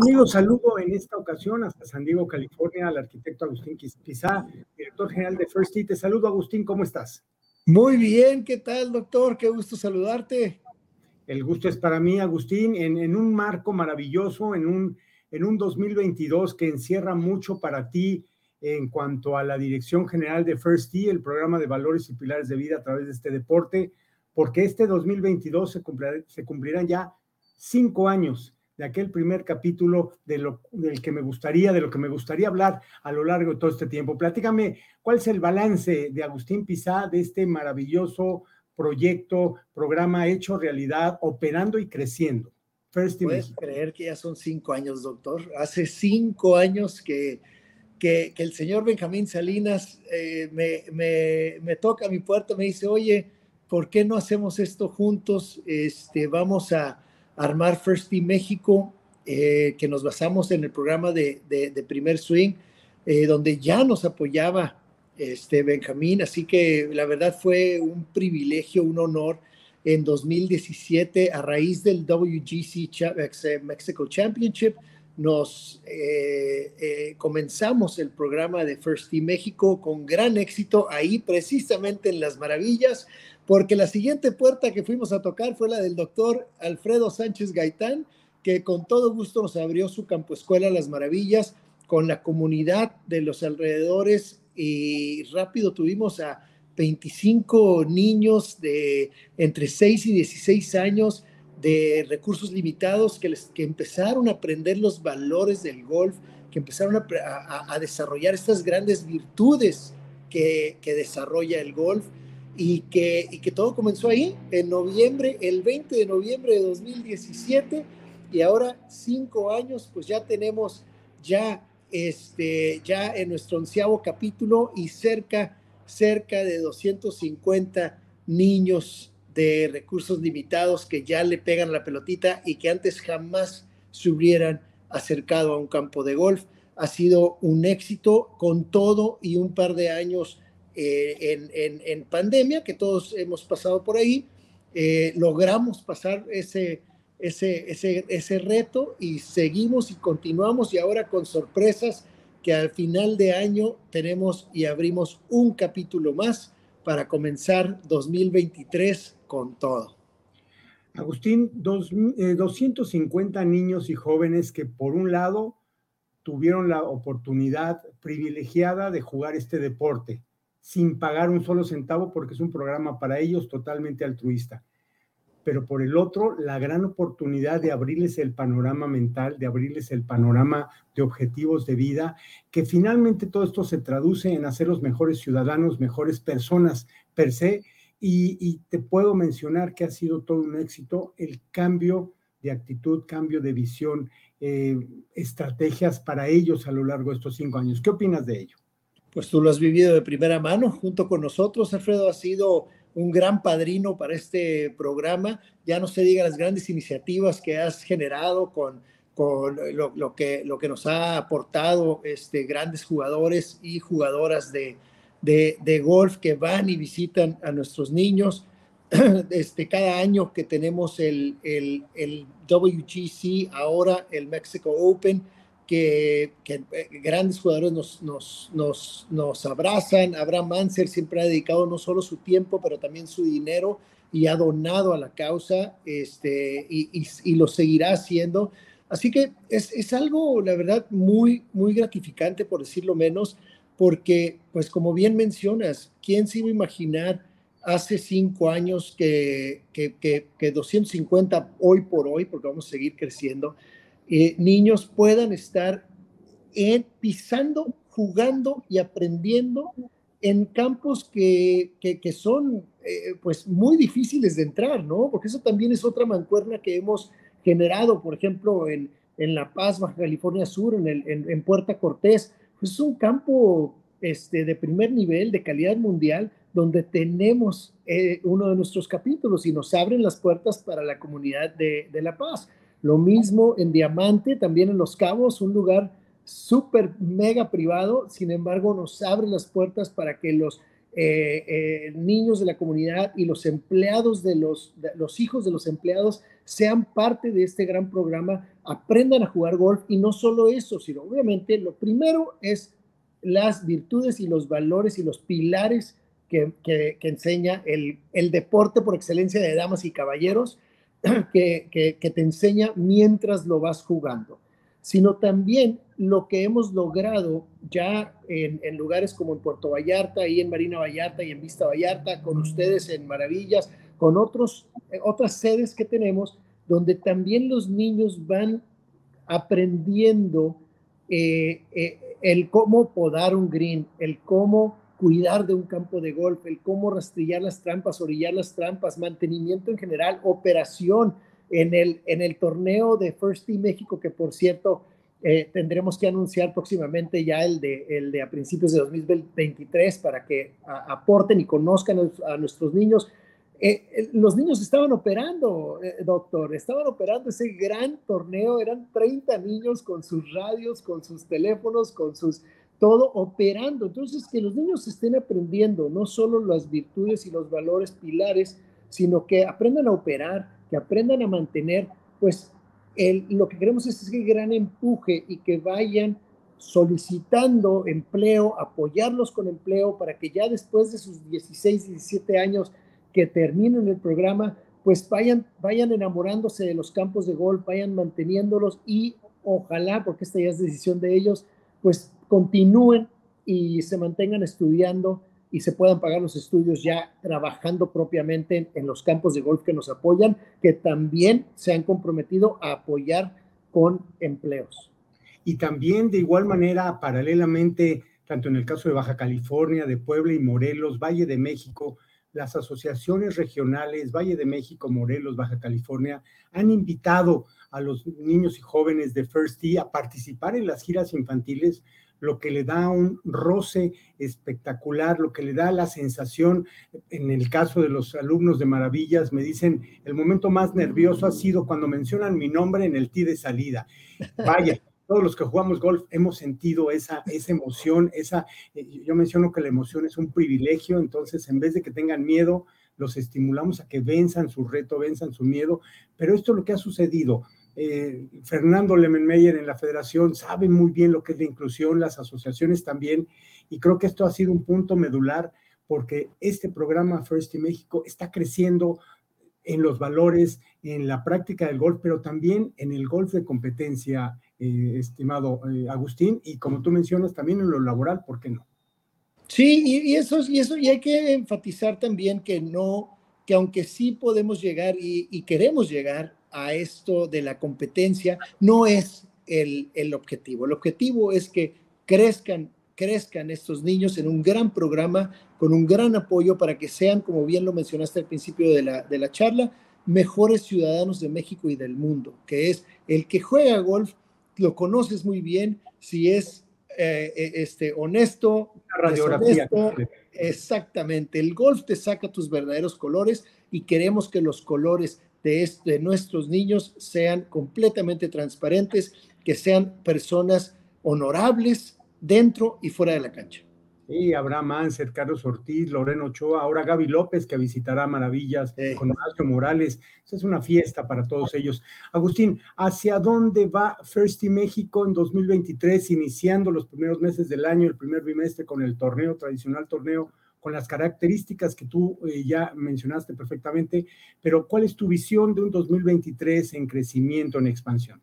Amigos, saludo en esta ocasión hasta San Diego, California, al arquitecto Agustín Quizá, director general de First Te saludo, Agustín, ¿cómo estás? Muy bien, ¿qué tal, doctor? Qué gusto saludarte. El gusto es para mí, Agustín, en, un marco maravilloso, en un, en un 2022 que encierra mucho para ti en cuanto a la dirección general de First T, el programa de valores y pilares de vida a través de este deporte, porque este 2022 se, se cumplirán ya cinco años de aquel primer capítulo de lo, del que me gustaría, de lo que me gustaría hablar a lo largo de todo este tiempo. Platícame, ¿cuál es el balance de Agustín Pizá de este maravilloso proyecto, programa hecho realidad, operando y creciendo? Puedes creer que ya son cinco años, doctor. Hace cinco años que, que, el señor Benjamín Salinas eh, me, me, me, toca a mi puerta, me dice, oye, ¿por qué no hacemos esto juntos? Este, vamos a, armar First Team México, eh, que nos basamos en el programa de, de, Primer Swing, eh, donde ya nos apoyaba este Benjamín, así que la verdad fue un privilegio, un honor en 2017 a raíz del WGC eh, Mexico Championship. Nos comenzamos el programa de First Team México con gran éxito ahí precisamente en Las Maravillas porque la siguiente puerta que fuimos a tocar fue la del doctor Alfredo Sánchez Gaitán, que con todo gusto nos abrió su campo escuela Las Maravillas con la comunidad de los alrededores y rápido tuvimos a 25 niños de entre 6 y 16 años de recursos limitados que, empezaron a aprender los valores del golf, que empezaron a, desarrollar estas grandes virtudes que desarrolla el golf y que, y que todo comenzó ahí, en noviembre, el 20 de noviembre de 2017, y ahora cinco años, pues ya tenemos ya, este, ya en nuestro onceavo capítulo y cerca, cerca de 250 niños de recursos limitados que ya le pegan la pelotita y que antes jamás se hubieran acercado a un campo de golf. Ha sido un éxito con todo y un par de años eh, en, pandemia, que todos hemos pasado por ahí, eh, logramos pasar ese, ese, ese, ese reto y seguimos y continuamos y ahora con sorpresas que al final de año tenemos y abrimos un capítulo más para comenzar 2023 con todo. Agustín, dos, 250 eh, niños y jóvenes que por un lado tuvieron la oportunidad privilegiada de jugar este deporte sin pagar un solo centavo porque es un programa para ellos totalmente altruista. Pero por el otro, la gran oportunidad de abrirles el panorama mental, de abrirles el panorama de objetivos de vida, que finalmente todo esto se traduce en hacerlos mejores ciudadanos, mejores personas per se. Y, te puedo mencionar que ha sido todo un éxito el cambio de actitud, cambio de visión, eh, estrategias para ellos a lo largo de estos cinco años. ¿Qué opinas de ello? Pues tú lo has vivido de primera mano junto con nosotros. Alfredo ha sido un gran padrino para este programa. Ya no se diga las grandes iniciativas que has generado con, con lo, que, lo que nos ha aportado este, grandes jugadores y jugadoras de, de, golf que van y visitan a nuestros niños. Este, cada año que tenemos el, el, el WGC, ahora el Mexico Open, que, eh, grandes jugadores nos, nos, nos, nos, abrazan. Abraham Manser siempre ha dedicado no solo su tiempo, pero también su dinero y ha donado a la causa este, y, y, lo seguirá haciendo. Así que es, es, algo, la verdad, muy, muy gratificante, por decirlo menos, porque, pues como bien mencionas, ¿quién se iba a imaginar hace cinco años que, que, que, que 250 hoy por hoy, porque vamos a seguir creciendo, eh, niños puedan estar pisando, jugando y aprendiendo en campos que, que, son eh, pues muy difíciles de entrar, ¿no? Porque eso también es otra mancuerna que hemos generado, por ejemplo, en, en La Paz, Baja California Sur, en, el, en, Puerta Cortés. Pues es un campo este, de primer nivel, de calidad mundial, donde tenemos eh, uno de nuestros capítulos y nos abren las puertas para la comunidad de, de La Paz. Lo mismo en Diamante, también en Los Cabos, un lugar súper mega privado, sin embargo nos abre las puertas para que los eh, eh, niños de la comunidad y los empleados de los, los hijos de los empleados sean parte de este gran programa, aprendan a jugar golf. Y no solo eso, sino obviamente lo primero es las virtudes y los valores y los pilares que, enseña el, el, deporte por excelencia de damas y caballeros, que, que te enseña mientras lo vas jugando, sino también lo que hemos logrado ya en, lugares como en Puerto Vallarta, y en Marina Vallarta y en Vista Vallarta, con ustedes en Maravillas, con otros, eh, otras sedes que tenemos, donde también los niños van aprendiendo eh, eh, el cómo podar un green, el cómo cuidar de un campo de golf, el cómo rastrillar las trampas, orillar las trampas, mantenimiento en general, operación en el, en el torneo de First Team México, que por cierto, eh, tendremos que anunciar próximamente ya el de, el de a principios de 2023 para que aporten y conozcan a, nuestros niños. Eh, los niños estaban operando, eh, doctor, estaban operando ese gran torneo, eran 30 niños con sus radios, con sus teléfonos, con sus, todo operando. Entonces, que los niños estén aprendiendo no solo las virtudes y los valores pilares, sino que aprendan a operar, que aprendan a mantener, pues lo que queremos es ese gran empuje y que vayan solicitando empleo, apoyarlos con empleo para que ya después de sus 16, 17 años que terminen el programa, pues vayan, vayan enamorándose de los campos de golf, vayan manteniéndolos y ojalá, porque esta ya es decisión de ellos, pues continúen y se mantengan estudiando y se puedan pagar los estudios ya trabajando propiamente en, los campos de golf que nos apoyan, que también se han comprometido a apoyar con empleos. Y también de igual manera, paralelamente, tanto en el caso de Baja California, de Puebla y Morelos, Valle de México, las asociaciones regionales, Valle de México, Morelos, Baja California, han invitado a los niños y jóvenes de First Tee a participar en las giras infantiles lo que le da un roce espectacular, lo que le da la sensación, en el caso de los alumnos de Maravillas, me dicen, el momento más nervioso ha sido cuando mencionan mi nombre en el tee de salida. Vaya. todos los que jugamos golf hemos sentido esa, esa emoción, esa, eh, yo menciono que la emoción es un privilegio, entonces en vez de que tengan miedo, los estimulamos a que venzan su reto, venzan su miedo, pero esto es lo que ha sucedido. Eh, Fernando Lemenmeyer en la federación sabe muy bien lo que es la inclusión, las asociaciones también, y creo que esto ha sido un punto medular porque este programa First in México está creciendo en los valores, en la práctica del golf, pero también en el golf de competencia, eh, estimado eh, Agustín, y como tú mencionas, también en lo laboral, ¿por qué no? Sí, y, eso, y eso, y hay que enfatizar también que no, que aunque sí podemos llegar y, y queremos llegar a esto de la competencia no es el, el, objetivo. El objetivo es que crezcan, crezcan estos niños en un gran programa, con un gran apoyo para que sean, como bien lo mencionaste al principio de la, de la charla, mejores ciudadanos de México y del mundo, que es el que juega golf, lo conoces muy bien, si es eh, eh, este, honesto, radiografía. Exactamente, el golf te saca tus verdaderos colores y queremos que los colores de, nuestros niños sean completamente transparentes, que sean personas honorables dentro y fuera de la cancha. Sí, Abraham Anser, Carlos Ortiz, Loreno Ochoa, ahora Gaby López, que visitará Maravillas con Horacio Morales. es una fiesta para todos ellos. Agustín, ¿hacia dónde va First Team México en 2023, iniciando los primeros meses del año, el primer bimestre con el torneo, tradicional torneo con las características que tú eh, ya mencionaste perfectamente, pero ¿cuál es tu visión de un 2023 en crecimiento, en expansión?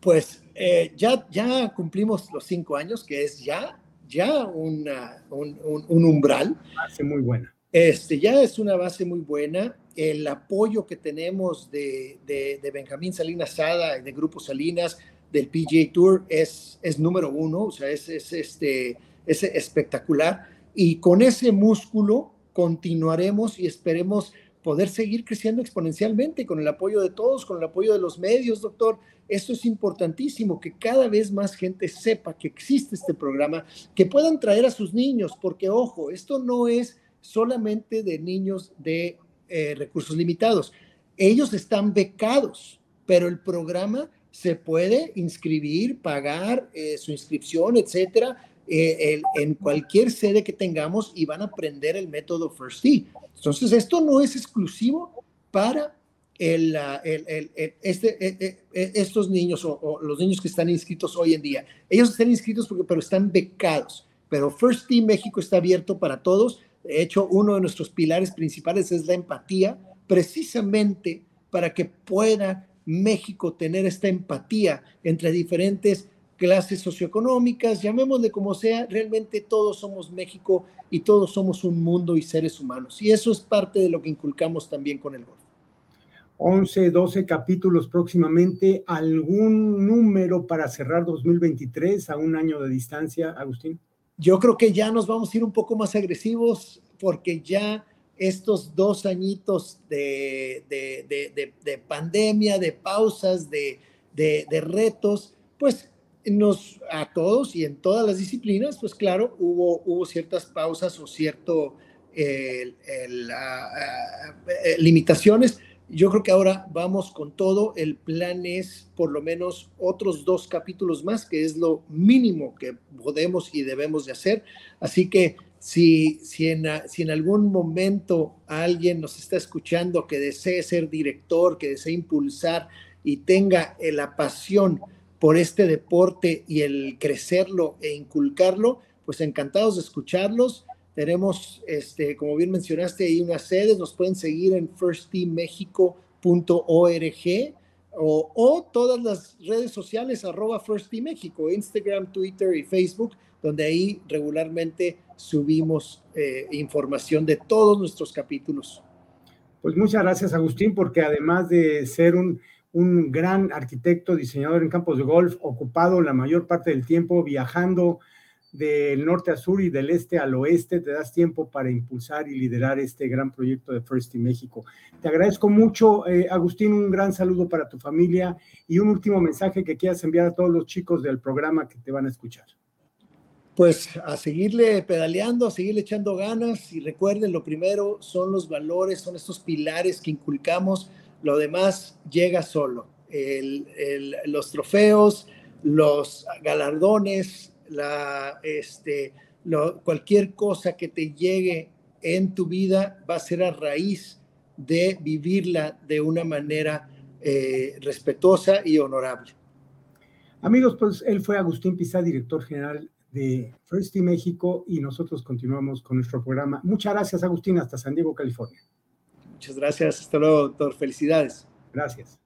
Pues eh, ya, ya cumplimos los cinco años, que es ya, ya una, un, un, umbral. Base muy buena. Este, ya es una base muy buena. El apoyo que tenemos de, de, de Benjamín Salinas Sada, de Grupo Salinas, del PGA Tour, es, es número uno, o sea, es, es, este, es espectacular y con ese músculo continuaremos y esperemos poder seguir creciendo exponencialmente con el apoyo de todos, con el apoyo de los medios, doctor. Esto es importantísimo, que cada vez más gente sepa que existe este programa, que puedan traer a sus niños, porque ojo, esto no es solamente de niños de eh, recursos limitados. Ellos están becados, pero el programa se puede inscribir, pagar eh, su inscripción, etcétera, eh, en cualquier sede que tengamos y van a aprender el método First D. Entonces, esto no es exclusivo para el, este, e, e, e, estos niños o, los niños que están inscritos hoy en día. Ellos están inscritos porque, pero están becados. Pero First Team México está abierto para todos. De hecho, uno de nuestros pilares principales es la empatía, precisamente para que pueda México tener esta empatía entre diferentes clases socioeconómicas, llamémosle como sea, realmente todos somos México y todos somos un mundo y seres humanos. Y eso es parte de lo que inculcamos también con el golf. 11, 12 capítulos próximamente. ¿Algún número para cerrar 2023 a un año de distancia, Agustín? Yo creo que ya nos vamos a ir un poco más agresivos porque ya estos dos añitos de, de, pandemia, de pausas, de, retos, pues nos, a todos y en todas las disciplinas, pues claro, hubo, hubo ciertas pausas o cierto limitaciones, yo creo que ahora vamos con todo. El plan es por lo menos otros dos capítulos más, que es lo mínimo que podemos y debemos de hacer. Así que si, si, en, si en algún momento alguien nos está escuchando que desee ser director, que desee impulsar y tenga la pasión por este deporte y el crecerlo e inculcarlo, pues encantados de escucharlos tenemos, este, como bien mencionaste, ahí unas sedes, nos pueden seguir en firstteammexico.org o, o todas las redes sociales, arroba First México, Instagram, Twitter y Facebook, donde ahí regularmente subimos eh, información de todos nuestros capítulos. Pues muchas gracias, Agustín, porque además de ser un, un gran arquitecto, diseñador en campos de golf, ocupado la mayor parte del tiempo viajando del norte a sur y del este al oeste, te das tiempo para impulsar y liderar este gran proyecto de First in México. Te agradezco mucho, eh, Agustín, un gran saludo para tu familia y un último mensaje que quieras enviar a todos los chicos del programa que te van a escuchar. Pues a seguirle pedaleando, a seguirle echando ganas y recuerden, lo primero son los valores, son estos pilares que inculcamos, lo demás llega solo. los trofeos, los galardones, la, este, cualquier cosa que te llegue en tu vida va a ser a raíz de vivirla de una manera eh, respetuosa y honorable. Amigos, pues él fue Agustín Pizá, director general de First México, y nosotros continuamos con nuestro programa. Muchas gracias, Agustín, hasta San Diego, California. Muchas gracias, hasta luego, doctor. Felicidades. Gracias.